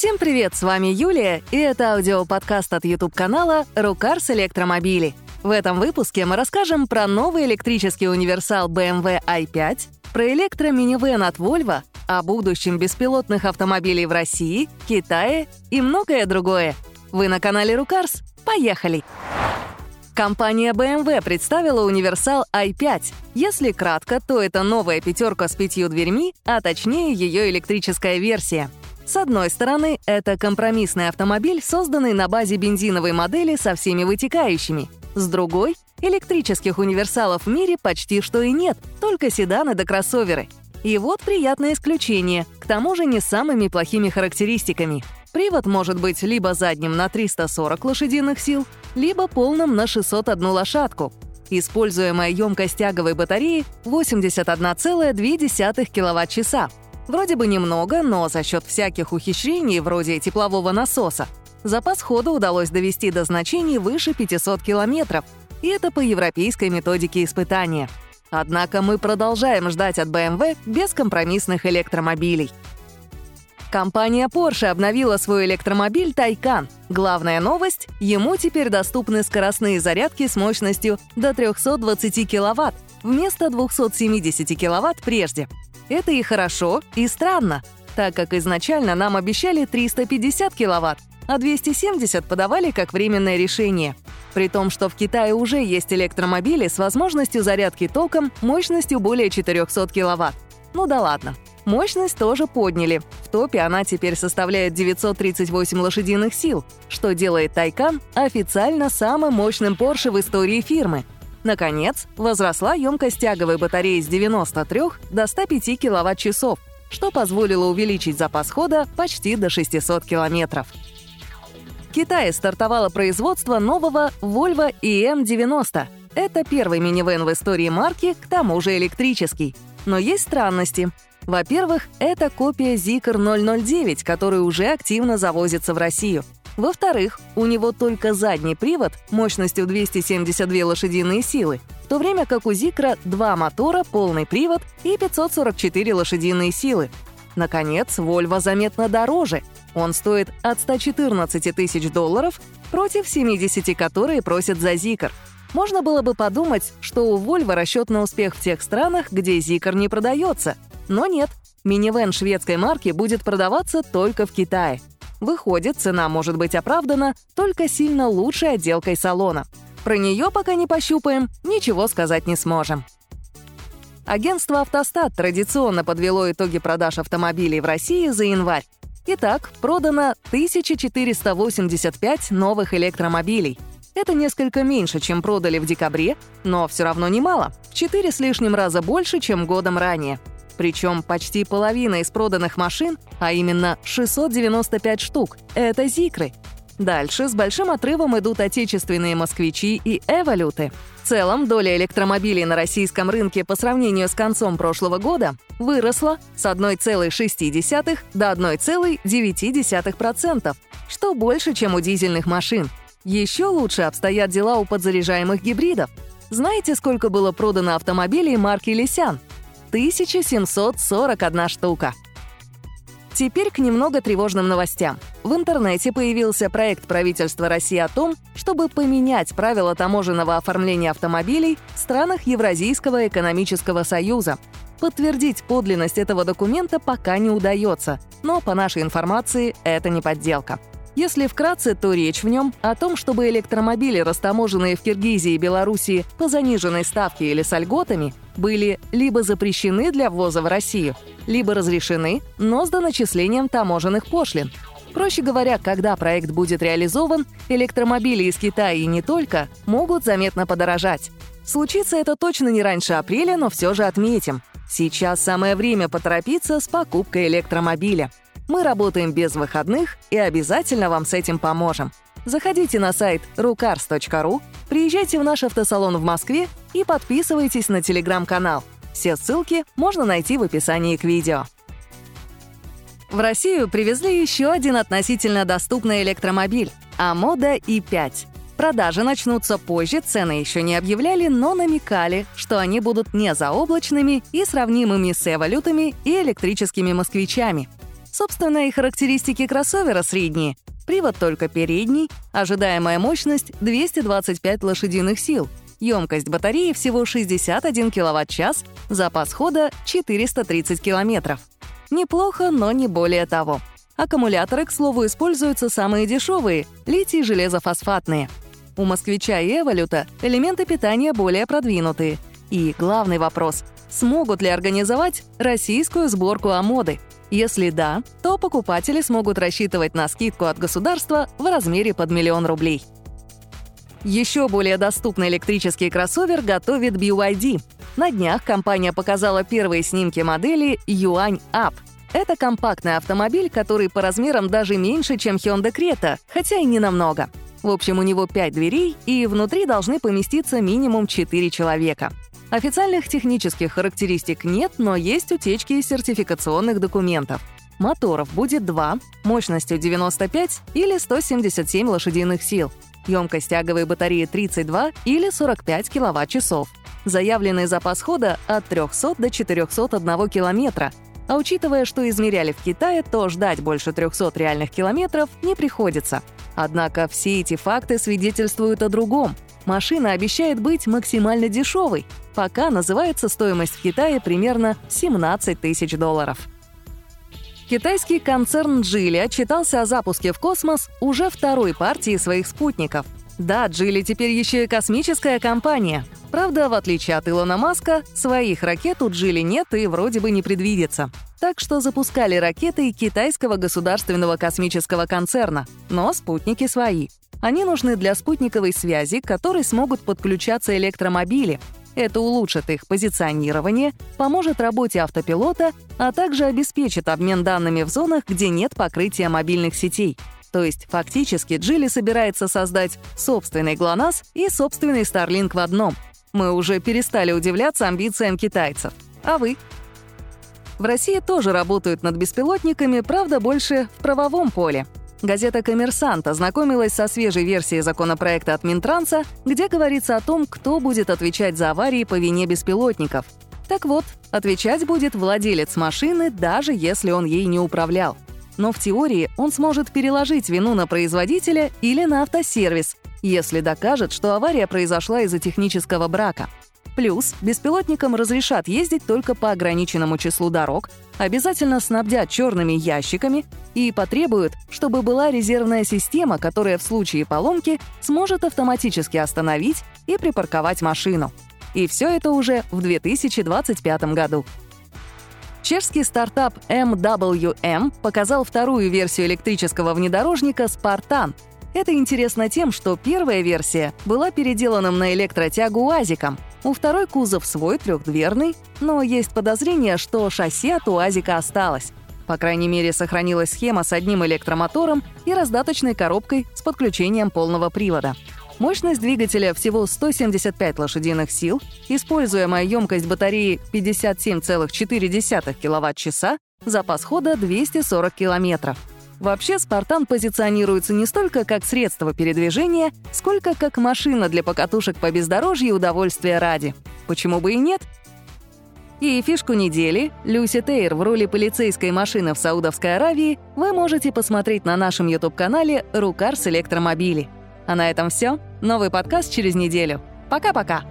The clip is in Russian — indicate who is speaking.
Speaker 1: Всем привет, с вами Юлия, и это аудиоподкаст от YouTube-канала «Рукарс Электромобили». В этом выпуске мы расскажем про новый электрический универсал BMW i5, про электроминивэн от Volvo, о будущем беспилотных автомобилей в России, Китае и многое другое. Вы на канале Рукарс. Поехали! Компания BMW представила универсал i5. Если кратко, то это новая пятерка с пятью дверьми, а точнее ее электрическая версия. С одной стороны, это компромиссный автомобиль, созданный на базе бензиновой модели со всеми вытекающими. С другой, электрических универсалов в мире почти что и нет, только седаны да кроссоверы. И вот приятное исключение, к тому же не самыми плохими характеристиками. Привод может быть либо задним на 340 лошадиных сил, либо полным на 601 лошадку. Используемая емкость тяговой батареи 81,2 кВт-часа. Вроде бы немного, но за счет всяких ухищрений, вроде теплового насоса, запас хода удалось довести до значений выше 500 километров, и это по европейской методике испытания. Однако мы продолжаем ждать от BMW бескомпромиссных электромобилей. Компания Porsche обновила свой электромобиль Taycan. Главная новость — ему теперь доступны скоростные зарядки с мощностью до 320 кВт вместо 270 кВт прежде. Это и хорошо, и странно, так как изначально нам обещали 350 кВт, а 270 подавали как временное решение. При том, что в Китае уже есть электромобили с возможностью зарядки током мощностью более 400 кВт. Ну да ладно. Мощность тоже подняли. В топе она теперь составляет 938 лошадиных сил, что делает Тайкан официально самым мощным Porsche в истории фирмы. Наконец, возросла емкость тяговой батареи с 93 до 105 кВт-часов, что позволило увеличить запас хода почти до 600 километров. В Китае стартовало производство нового Volvo EM90. Это первый минивэн в истории марки, к тому же электрический. Но есть странности. Во-первых, это копия Zikr 009, который уже активно завозится в Россию. Во-вторых, у него только задний привод мощностью 272 лошадиные силы, в то время как у Зикра два мотора, полный привод и 544 лошадиные силы. Наконец, Volvo заметно дороже — он стоит от 114 тысяч долларов против 70, которые просят за Zikr. Можно было бы подумать, что у Volvo расчет на успех в тех странах, где Zikr не продается. Но нет, минивэн шведской марки будет продаваться только в Китае. Выходит, цена может быть оправдана только сильно лучшей отделкой салона. Про нее пока не пощупаем, ничего сказать не сможем. Агентство «Автостат» традиционно подвело итоги продаж автомобилей в России за январь. Итак, продано 1485 новых электромобилей. Это несколько меньше, чем продали в декабре, но все равно немало. В 4 с лишним раза больше, чем годом ранее. Причем почти половина из проданных машин, а именно 695 штук, это «Зикры». Дальше с большим отрывом идут отечественные «Москвичи» и «Эволюты». В целом, доля электромобилей на российском рынке по сравнению с концом прошлого года выросла с 1,6 до 1,9%, что больше, чем у дизельных машин. Еще лучше обстоят дела у подзаряжаемых гибридов. Знаете, сколько было продано автомобилей марки «Лисян»? 1741 штука. Теперь к немного тревожным новостям. В интернете появился проект правительства России о том, чтобы поменять правила таможенного оформления автомобилей в странах Евразийского экономического союза. Подтвердить подлинность этого документа пока не удается, но по нашей информации это не подделка. Если вкратце, то речь в нем о том, чтобы электромобили, растаможенные в Киргизии и Белоруссии по заниженной ставке или с льготами, были либо запрещены для ввоза в Россию, либо разрешены, но с доначислением таможенных пошлин. Проще говоря, когда проект будет реализован, электромобили из Китая и не только могут заметно подорожать. Случится это точно не раньше апреля, но все же отметим. Сейчас самое время поторопиться с покупкой электромобиля. Мы работаем без выходных и обязательно вам с этим поможем. Заходите на сайт rucars.ru, приезжайте в наш автосалон в Москве и подписывайтесь на телеграм-канал. Все ссылки можно найти в описании к видео. В Россию привезли еще один относительно доступный электромобиль — Амода i5. Продажи начнутся позже, цены еще не объявляли, но намекали, что они будут не заоблачными и сравнимыми с эволютами и электрическими москвичами — Собственно, и характеристики кроссовера средние. Привод только передний, ожидаемая мощность — 225 лошадиных сил, емкость батареи всего 61 кВт-час, запас хода — 430 км. Неплохо, но не более того. Аккумуляторы, к слову, используются самые дешевые — литий-железофосфатные. У «Москвича» и «Эволюта» элементы питания более продвинутые. И главный вопрос — смогут ли организовать российскую сборку Амоды — если да, то покупатели смогут рассчитывать на скидку от государства в размере под миллион рублей. Еще более доступный электрический кроссовер готовит BYD. На днях компания показала первые снимки модели Yuan Up. Это компактный автомобиль, который по размерам даже меньше, чем Hyundai Creta, хотя и не намного. В общем, у него 5 дверей, и внутри должны поместиться минимум 4 человека. Официальных технических характеристик нет, но есть утечки сертификационных документов. Моторов будет два, мощностью 95 или 177 лошадиных сил. Емкость тяговой батареи 32 или 45 киловатт-часов. Заявленный запас хода от 300 до 401 километра. А учитывая, что измеряли в Китае, то ждать больше 300 реальных километров не приходится. Однако все эти факты свидетельствуют о другом. Машина обещает быть максимально дешевой, Пока называется стоимость в Китае примерно 17 тысяч долларов. Китайский концерн Джили отчитался о запуске в космос уже второй партии своих спутников. Да, Джили теперь еще и космическая компания. Правда, в отличие от Илона Маска, своих ракет у Джили нет и вроде бы не предвидится. Так что запускали ракеты китайского государственного космического концерна, но спутники свои. Они нужны для спутниковой связи, к которой смогут подключаться электромобили, это улучшит их позиционирование, поможет работе автопилота, а также обеспечит обмен данными в зонах, где нет покрытия мобильных сетей. То есть фактически Джили собирается создать собственный ГЛОНАСС и собственный Starlink в одном. Мы уже перестали удивляться амбициям китайцев. А вы? В России тоже работают над беспилотниками, правда, больше в правовом поле. Газета «Коммерсант» ознакомилась со свежей версией законопроекта от Минтранса, где говорится о том, кто будет отвечать за аварии по вине беспилотников. Так вот, отвечать будет владелец машины, даже если он ей не управлял. Но в теории он сможет переложить вину на производителя или на автосервис, если докажет, что авария произошла из-за технического брака. Плюс беспилотникам разрешат ездить только по ограниченному числу дорог, обязательно снабдят черными ящиками и потребуют, чтобы была резервная система, которая в случае поломки сможет автоматически остановить и припарковать машину. И все это уже в 2025 году. Чешский стартап MWM показал вторую версию электрического внедорожника «Спартан», это интересно тем, что первая версия была переделанным на электротягу УАЗиком. У второй кузов свой трехдверный, но есть подозрение, что шасси от УАЗика осталось. По крайней мере, сохранилась схема с одним электромотором и раздаточной коробкой с подключением полного привода. Мощность двигателя всего 175 лошадиных сил, используемая емкость батареи 57,4 кВт-часа, запас хода 240 километров. Вообще, «Спартан» позиционируется не столько как средство передвижения, сколько как машина для покатушек по бездорожью удовольствия ради. Почему бы и нет? И фишку недели Люси Тейр в роли полицейской машины в Саудовской Аравии вы можете посмотреть на нашем YouTube-канале «Рукарс электромобили». А на этом все. Новый подкаст через неделю. Пока-пока!